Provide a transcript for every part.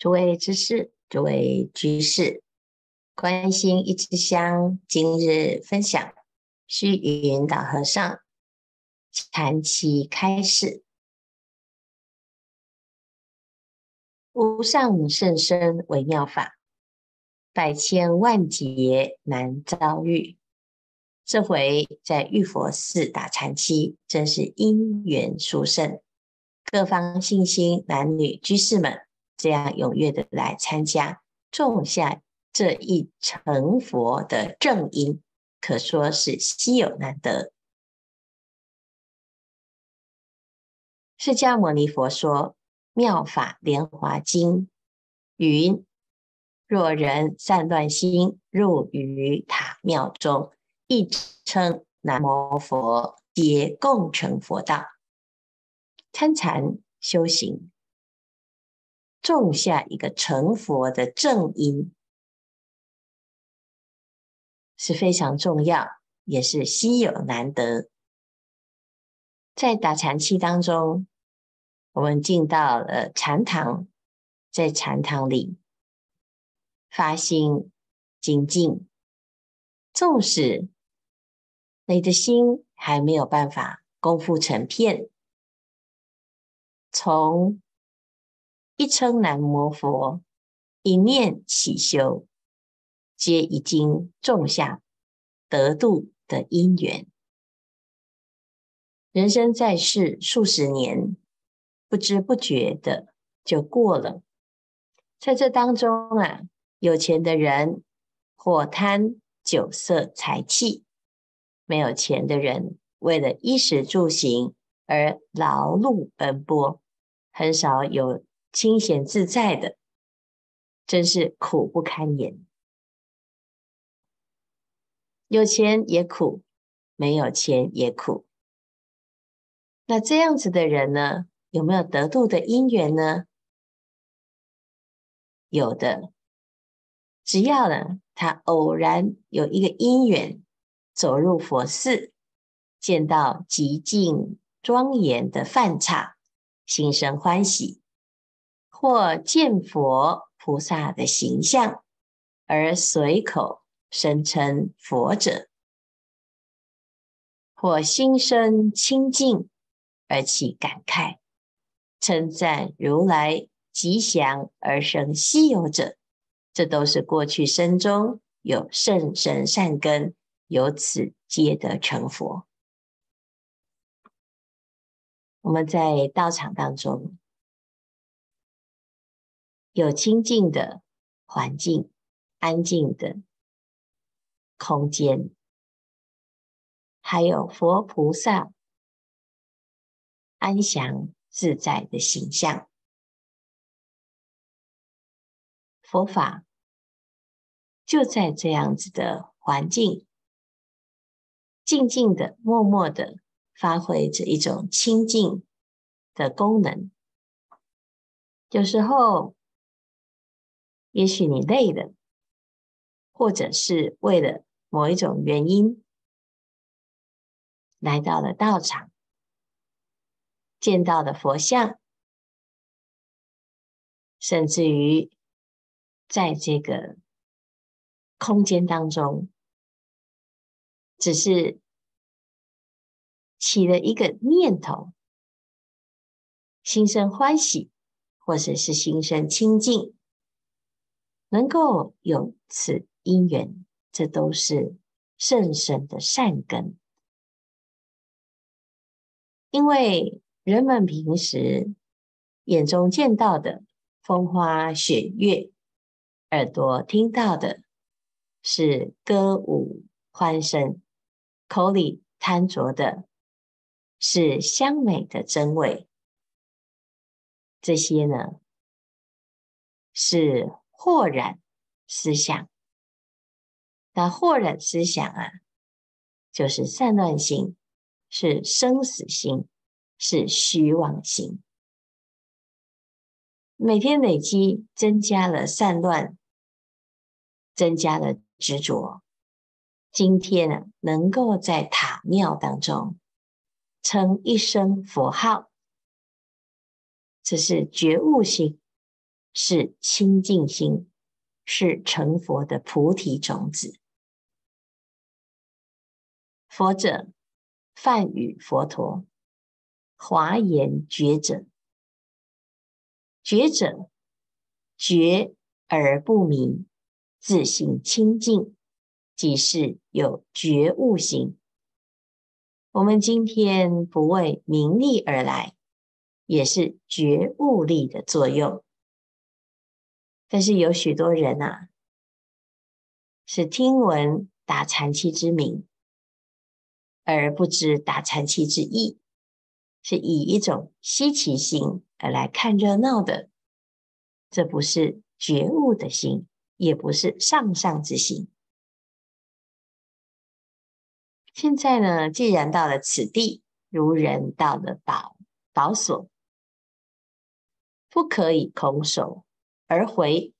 诸位知识，诸位居士，关心一支香，今日分享虚云老和尚禅期开示：无上甚深微妙法，百千万劫难遭遇。这回在玉佛寺打禅期，真是因缘殊胜，各方信心男女居士们这样踊跃的来参加，种下这一成佛的正因，可说是稀有难得。释迦牟尼佛说《妙法莲华经》云：若人散乱心入于塔庙中。一称南无佛，皆共成佛道。参禅修行，种下一个成佛的正因，是非常重要，也是稀有难得。在打禅期当中，我们进到了禅堂，在禅堂里发心精进，纵使。你的心还没有办法功夫成片，从一称南无佛，一念起修，皆已经种下得度的因缘。人生在世数十年，不知不觉的就过了。在这当中啊，有钱的人或贪酒色财气。没有钱的人，为了衣食住行而劳碌奔波，很少有清闲自在的，真是苦不堪言。有钱也苦，没有钱也苦。那这样子的人呢，有没有得度的因缘呢？有的，只要呢，他偶然有一个因缘。走入佛寺，见到极尽庄严的饭刹，心生欢喜；或见佛菩萨的形象，而随口声称佛者；或心生清净而起感慨，称赞如来吉祥而生稀有者，这都是过去生中有甚深善根。由此皆得成佛。我们在道场当中，有清净的环境、安静的空间，还有佛菩萨安详自在的形象。佛法就在这样子的环境。静静的、默默的发挥着一种清净的功能。有时候，也许你累了，或者是为了某一种原因，来到了道场，见到了佛像，甚至于在这个空间当中。只是起了一个念头，心生欢喜，或者是心生清净，能够有此因缘，这都是圣神的善根。因为人们平时眼中见到的风花雪月，耳朵听到的是歌舞欢声。口里贪着的是香美的真味，这些呢是惑染思想。那惑染思想啊，就是散乱心，是生死心，是虚妄心。每天累积，增加了散乱，增加了执着。今天呢，能够在塔庙当中称一声佛号，这是觉悟心，是清净心，是成佛的菩提种子。佛者，梵语佛陀，华严觉者。觉者，觉而不迷，自性清净，即是有觉悟心。我们今天不为名利而来，也是觉悟力的作用。但是有许多人啊，是听闻打禅七之名，而不知打禅七之意，是以一种稀奇心而来看热闹的。这不是觉悟的心，也不是上上之心。现在呢，既然到了此地，如人到了宝宝所，不可以空手而回，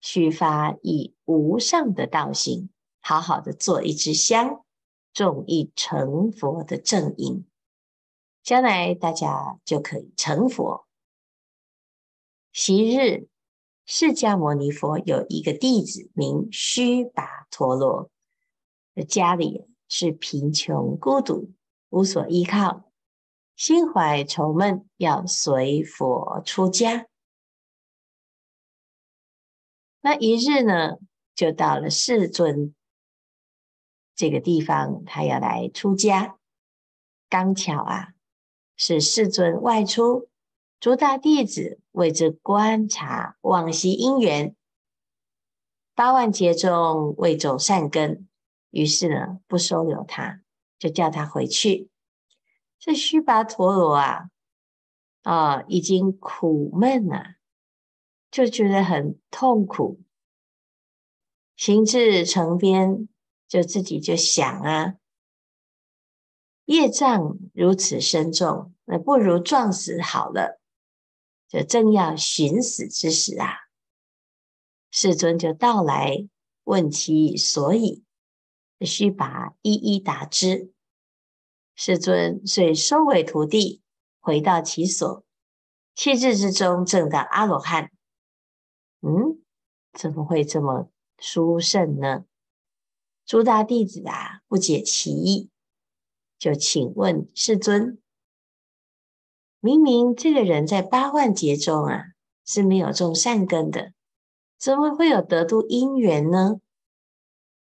须发以无上的道心，好好的做一支香，种一成佛的正因，将来大家就可以成佛。昔日释迦牟尼佛有一个弟子名须跋陀罗，家里。是贫穷孤独，无所依靠，心怀愁闷，要随佛出家。那一日呢，就到了世尊这个地方，他要来出家。刚巧啊，是世尊外出，诸大弟子为之观察往昔因缘，八万劫中未种善根。于是呢，不收留他，就叫他回去。这须跋陀罗啊，啊，已经苦闷了，就觉得很痛苦。行至城边，就自己就想啊，业障如此深重，那不如撞死好了。就正要寻死之时啊，世尊就到来，问其所以。须把一一答之，世尊遂收为徒弟，回到其所，七日之中证得阿罗汉。怎么会这么殊胜呢？诸大弟子啊，不解其意，就请问世尊：明明这个人在八万劫中啊，是没有种善根的，怎么会有得度因缘呢？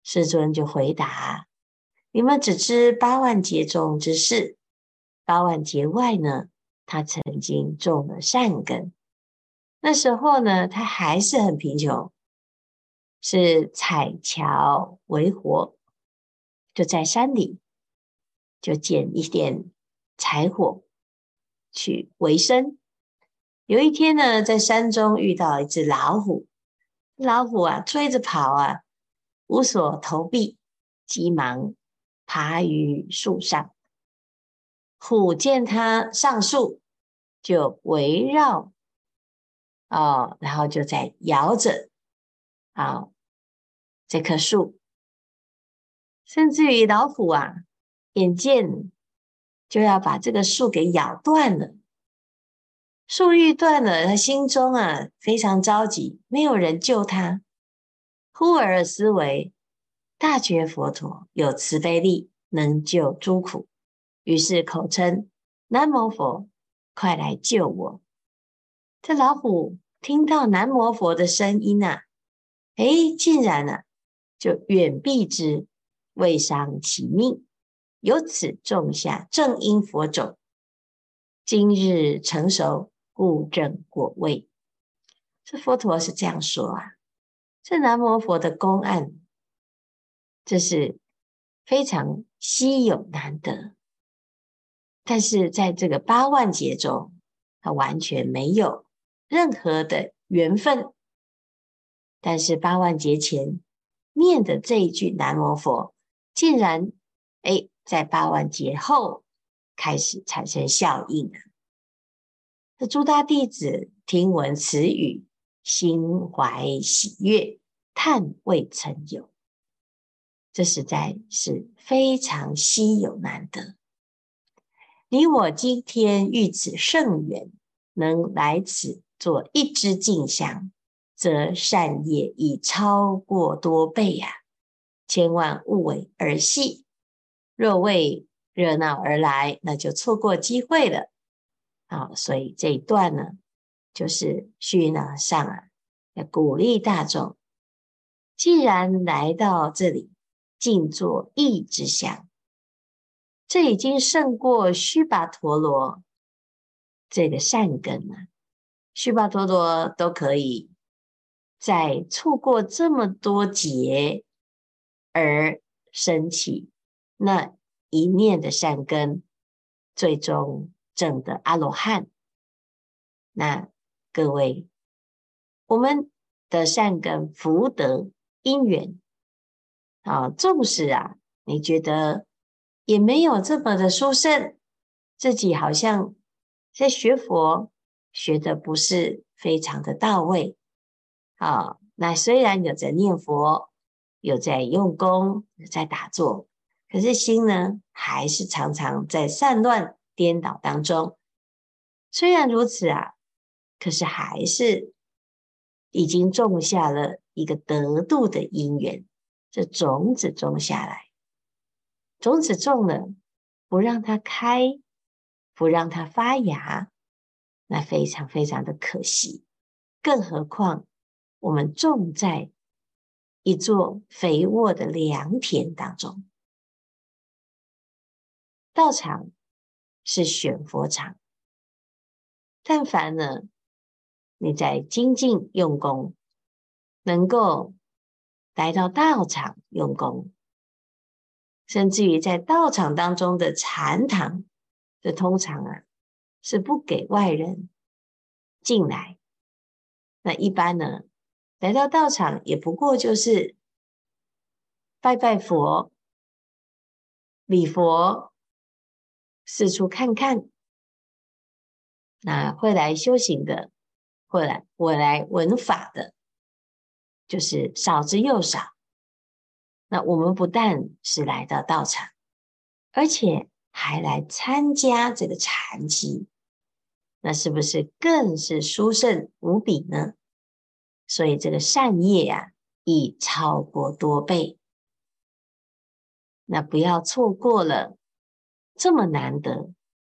世尊就回答：“你们只知八万劫中之事，八万劫外呢，他曾经种了善根。那时候呢，他还是很贫穷，是采樵为活，就在山里就捡一点柴火去维生。有一天呢，在山中遇到一只老虎，老虎啊，追着跑啊。”无所投避，急忙爬于树上。虎见他上树，就围绕哦，然后就在摇着好、这棵树，甚至于老虎啊，眼见就要把这个树给咬断了。树欲断了，他心中啊非常着急，没有人救他。忽而思维，大觉佛陀有慈悲力，能救诸苦，于是口称：“南无佛，快来救我！”这老虎听到南无佛的声音、啊，诶，竟然呢、啊、就远避之，未伤其命，由此种下正因佛种，今日成熟，故证果位。这佛陀是这样说啊。这南无佛的公案，这是非常稀有难得，但是在这个八万劫中，他完全没有任何的缘分。但是八万劫前念的这一句南无佛，竟然哎，在八万劫后开始产生效应了。这诸大弟子听闻此语。心怀喜悦，叹未曾有。这实在是非常稀有难得。你我今天遇此圣缘，能来此做一支净香，则善业已超过多倍呀、啊！千万勿为儿戏，若为热闹而来，那就错过机会了。啊，所以这一段呢，就是虚云老和尚啊，要鼓励大众，既然来到这里，静坐一支香，这已经胜过须跋陀罗这个善根了。须跋陀罗都可以在错过这么多劫而升起那一念的善根，最终。证得阿罗汉，那各位，我们的善根福德因缘啊，纵使啊，你觉得也没有这么的殊胜，自己好像在学佛学的不是非常的到位啊。那虽然有在念佛，有在用功，有在打坐，可是心呢，还是常常在散乱。颠倒当中，虽然如此啊，可是还是已经种下了一个得度的因缘，这种子种下来，种子种了，不让它开，不让它发芽，那非常非常的可惜。更何况我们种在一座肥沃的良田当中，道场。是选佛场，但凡呢，你在精进用功，能够来到道场用功，甚至于在道场当中的禅堂，这通常啊是不给外人进来。那一般呢，来到道场也不过就是拜拜佛、礼佛。四处看看，那会来修行的，会来我来闻法的，就是少之又少。那我们不但是来到道场，而且还来参加这个禅期，那是不是更是殊胜无比呢？所以这个善业啊，已超过多倍，那不要错过了。这么难得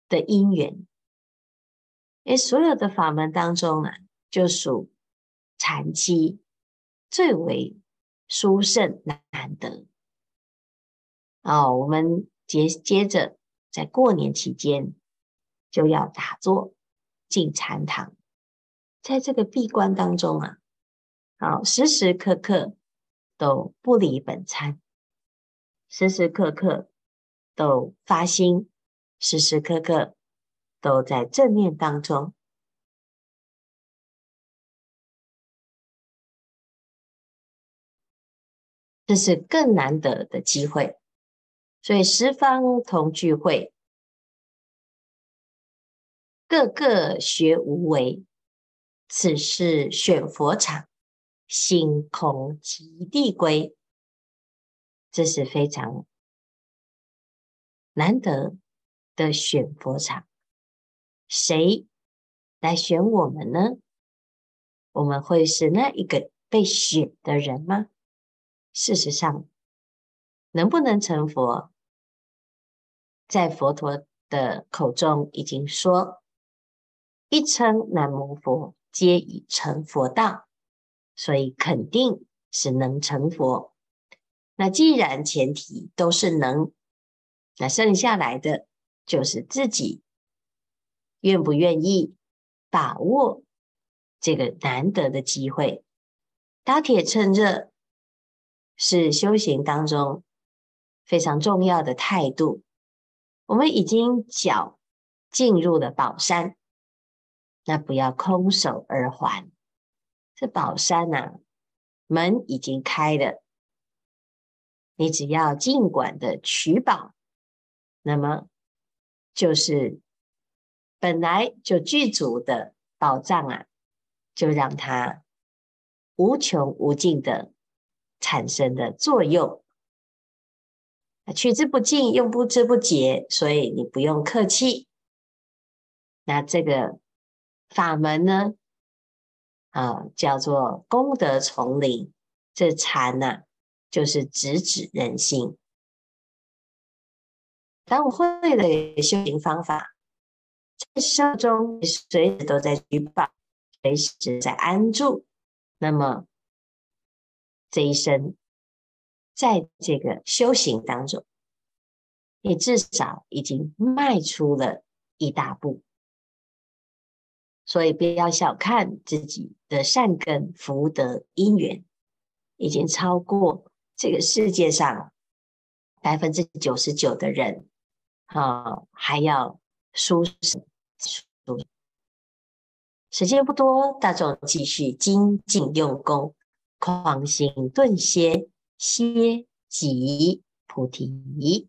的因缘，诶，所有的法门当中啊，就属禅期最为殊胜难得。哦，我们接接着在过年期间就要打坐进禅堂，在这个闭关当中啊，好，时时刻刻都不离本参，时时刻刻。都发心，时时刻刻都在正念当中，这是更难得的机会。所以十方同聚会，个个学无为，此是选佛场，心空即地归。这是非常。难得的选佛场，谁来选我们呢？我们会是那一个被选的人吗？事实上，能不能成佛，在佛陀的口中已经说：“一称南无佛，皆已成佛道。”所以肯定是能成佛。那既然前提都是能。那剩下来的就是自己愿不愿意把握这个难得的机会，打铁趁热是修行当中非常重要的态度。我们已经脚进入了宝山，那不要空手而还。这宝山呐、啊，门已经开了，你只要尽管的取宝。那么，就是本来就具足的宝藏啊，就让它无穷无尽的产生的作用，取之不尽，用不之不竭，所以你不用客气。那这个法门呢，啊，叫做功德丛林。这禅呢、啊，就是直指人心。当我会了修行方法，在生活中随时都在举报，随时在安住，那么这一生在这个修行当中，你至少已经迈出了一大步。所以不要小看自己的善根福德因缘，已经超过这个世界上百分之九十九的人，啊，还要殊胜。时间不多，大众继续精进用功，狂行顿歇，歇即菩提。